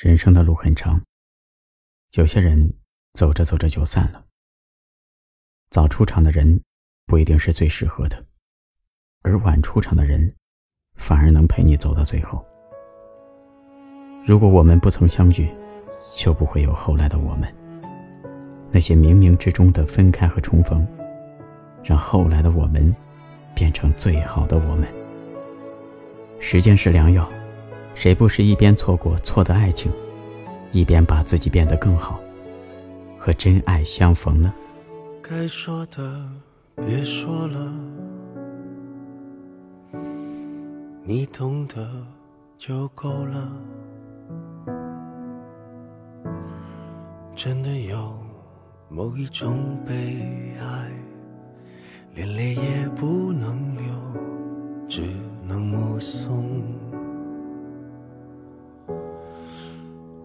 人生的路很长，有些人走着走着就散了。早出场的人不一定是最适合的，而晚出场的人反而能陪你走到最后。如果我们不曾相遇，就不会有后来的我们。那些冥冥之中的分开和重逢，让后来的我们变成最好的我们。时间是良药。谁不是一边错过错的爱情，一边把自己变得更好，和真爱相逢呢？该说的别说了，你懂得就够了。真的有某一种悲哀，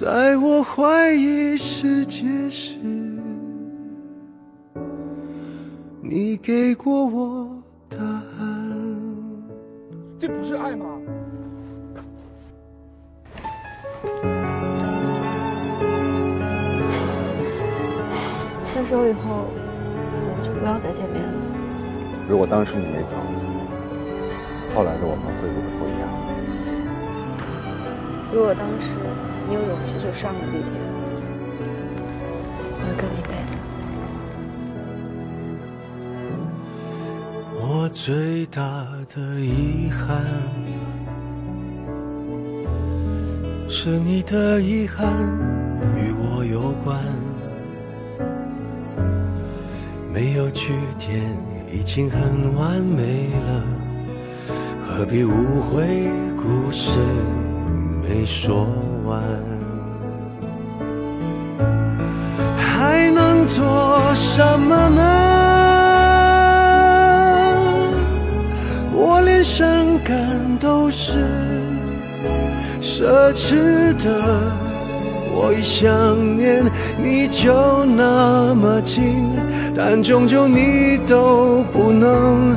在我怀疑世界时，你给过我答案。这不是爱吗？分手以后，我们就不要再见面了。如果当时你没走，后来的我们会不会不一样？如果当时……你有勇气就上了地铁，我会跟你一辈子。我最大的遗憾，是你的遗憾与我有关。没有句点已经很完美了，何必误会故事？没说完，还能做什么呢？我连伤感都是奢侈的，我一想念你就那么近，但终究你都不能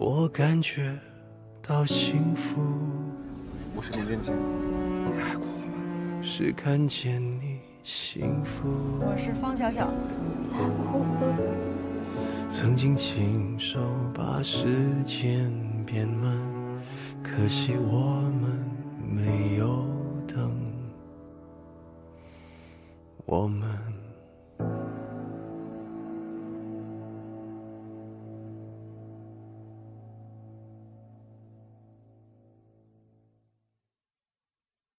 我感觉到幸福。我是林建清，太过了。是看见你幸福。我是方小小。曾经亲手把时间变慢，可惜我们没有等。我们。